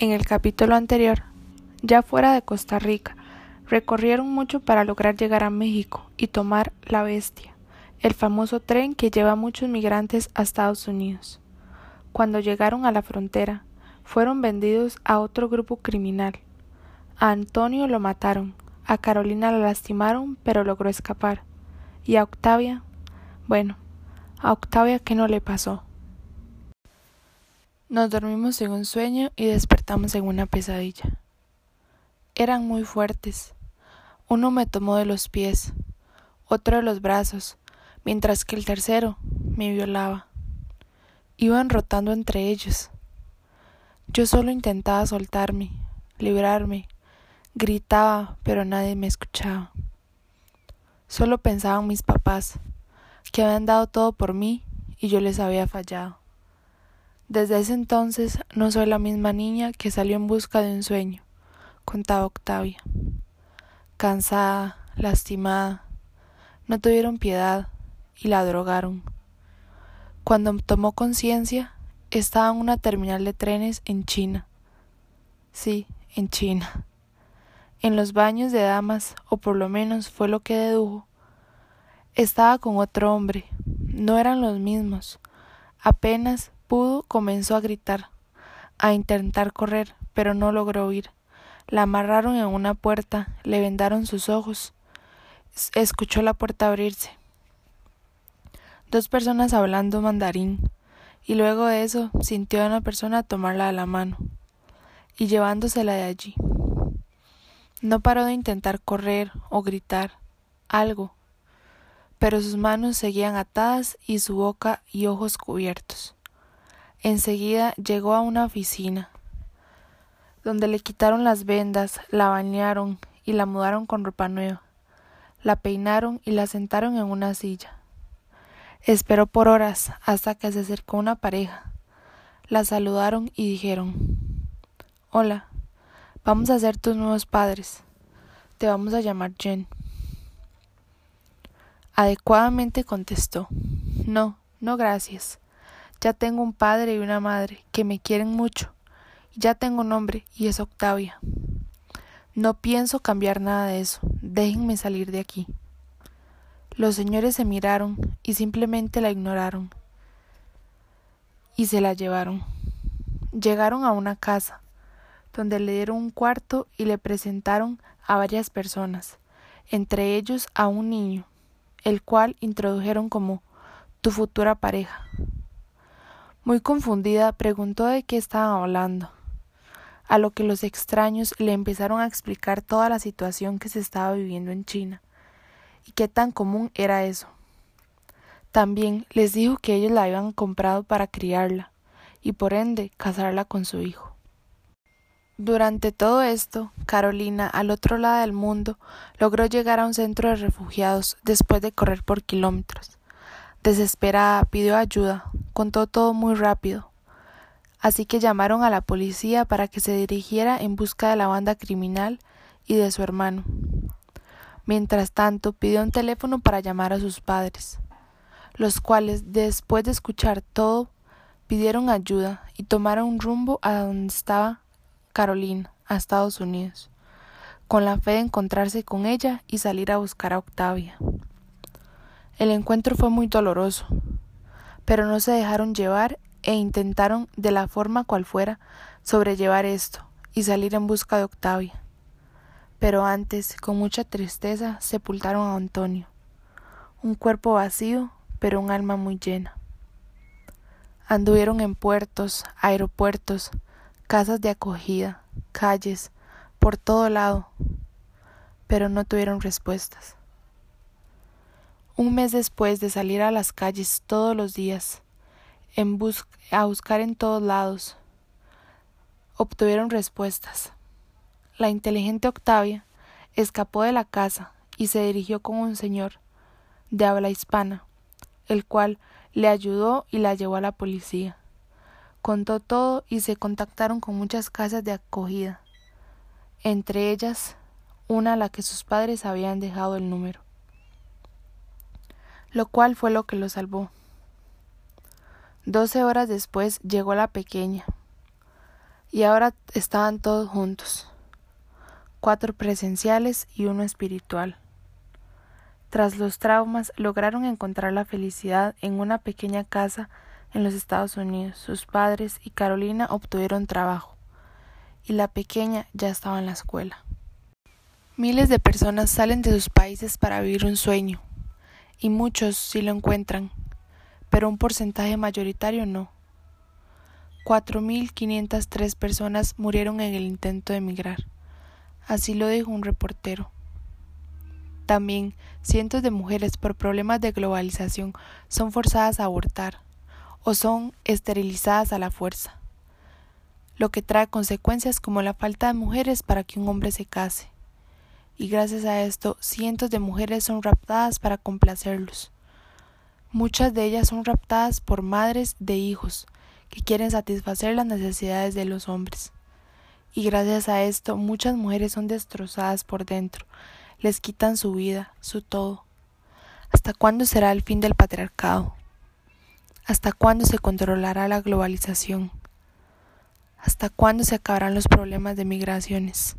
En el capítulo anterior, ya fuera de Costa Rica, recorrieron mucho para lograr llegar a México y tomar la bestia, el famoso tren que lleva a muchos migrantes a Estados Unidos. Cuando llegaron a la frontera, fueron vendidos a otro grupo criminal. A Antonio lo mataron, a Carolina la lastimaron, pero logró escapar. Y a Octavia, bueno, a Octavia qué no le pasó. Nos dormimos en un sueño y despertamos en una pesadilla. Eran muy fuertes. Uno me tomó de los pies, otro de los brazos, mientras que el tercero me violaba. Iban rotando entre ellos. Yo solo intentaba soltarme, librarme, gritaba, pero nadie me escuchaba. Solo pensaban mis papás, que habían dado todo por mí y yo les había fallado. Desde ese entonces no soy la misma niña que salió en busca de un sueño, contaba Octavia. Cansada, lastimada, no tuvieron piedad y la drogaron. Cuando tomó conciencia, estaba en una terminal de trenes en China. Sí, en China. En los baños de damas, o por lo menos fue lo que dedujo, estaba con otro hombre. No eran los mismos. Apenas pudo, comenzó a gritar, a intentar correr, pero no logró huir. La amarraron en una puerta, le vendaron sus ojos. Escuchó la puerta abrirse. Dos personas hablando mandarín, y luego de eso sintió a una persona tomarla de la mano y llevándosela de allí. No paró de intentar correr o gritar algo, pero sus manos seguían atadas y su boca y ojos cubiertos. Enseguida llegó a una oficina, donde le quitaron las vendas, la bañaron y la mudaron con ropa nueva. La peinaron y la sentaron en una silla. Esperó por horas hasta que se acercó una pareja. La saludaron y dijeron Hola, vamos a ser tus nuevos padres. Te vamos a llamar Jen. Adecuadamente contestó No, no gracias. Ya tengo un padre y una madre que me quieren mucho. Ya tengo nombre y es Octavia. No pienso cambiar nada de eso. Déjenme salir de aquí. Los señores se miraron y simplemente la ignoraron. Y se la llevaron. Llegaron a una casa, donde le dieron un cuarto y le presentaron a varias personas, entre ellos a un niño, el cual introdujeron como tu futura pareja. Muy confundida, preguntó de qué estaban hablando, a lo que los extraños le empezaron a explicar toda la situación que se estaba viviendo en China y qué tan común era eso. También les dijo que ellos la habían comprado para criarla y por ende casarla con su hijo. Durante todo esto, Carolina, al otro lado del mundo, logró llegar a un centro de refugiados después de correr por kilómetros. Desesperada, pidió ayuda, contó todo muy rápido. Así que llamaron a la policía para que se dirigiera en busca de la banda criminal y de su hermano. Mientras tanto, pidió un teléfono para llamar a sus padres, los cuales, después de escuchar todo, pidieron ayuda y tomaron un rumbo a donde estaba Carolina, a Estados Unidos, con la fe de encontrarse con ella y salir a buscar a Octavia. El encuentro fue muy doloroso, pero no se dejaron llevar e intentaron, de la forma cual fuera, sobrellevar esto y salir en busca de Octavia. Pero antes, con mucha tristeza, sepultaron a Antonio, un cuerpo vacío, pero un alma muy llena. Anduvieron en puertos, aeropuertos, casas de acogida, calles, por todo lado, pero no tuvieron respuestas. Un mes después de salir a las calles todos los días, en a buscar en todos lados, obtuvieron respuestas. La inteligente Octavia escapó de la casa y se dirigió con un señor de habla hispana, el cual le ayudó y la llevó a la policía. Contó todo y se contactaron con muchas casas de acogida, entre ellas una a la que sus padres habían dejado el número lo cual fue lo que lo salvó. Doce horas después llegó la pequeña. Y ahora estaban todos juntos, cuatro presenciales y uno espiritual. Tras los traumas, lograron encontrar la felicidad en una pequeña casa en los Estados Unidos. Sus padres y Carolina obtuvieron trabajo, y la pequeña ya estaba en la escuela. Miles de personas salen de sus países para vivir un sueño, y muchos sí lo encuentran, pero un porcentaje mayoritario no. 4.503 personas murieron en el intento de emigrar. Así lo dijo un reportero. También cientos de mujeres por problemas de globalización son forzadas a abortar o son esterilizadas a la fuerza, lo que trae consecuencias como la falta de mujeres para que un hombre se case. Y gracias a esto, cientos de mujeres son raptadas para complacerlos. Muchas de ellas son raptadas por madres de hijos que quieren satisfacer las necesidades de los hombres. Y gracias a esto, muchas mujeres son destrozadas por dentro, les quitan su vida, su todo. ¿Hasta cuándo será el fin del patriarcado? ¿Hasta cuándo se controlará la globalización? ¿Hasta cuándo se acabarán los problemas de migraciones?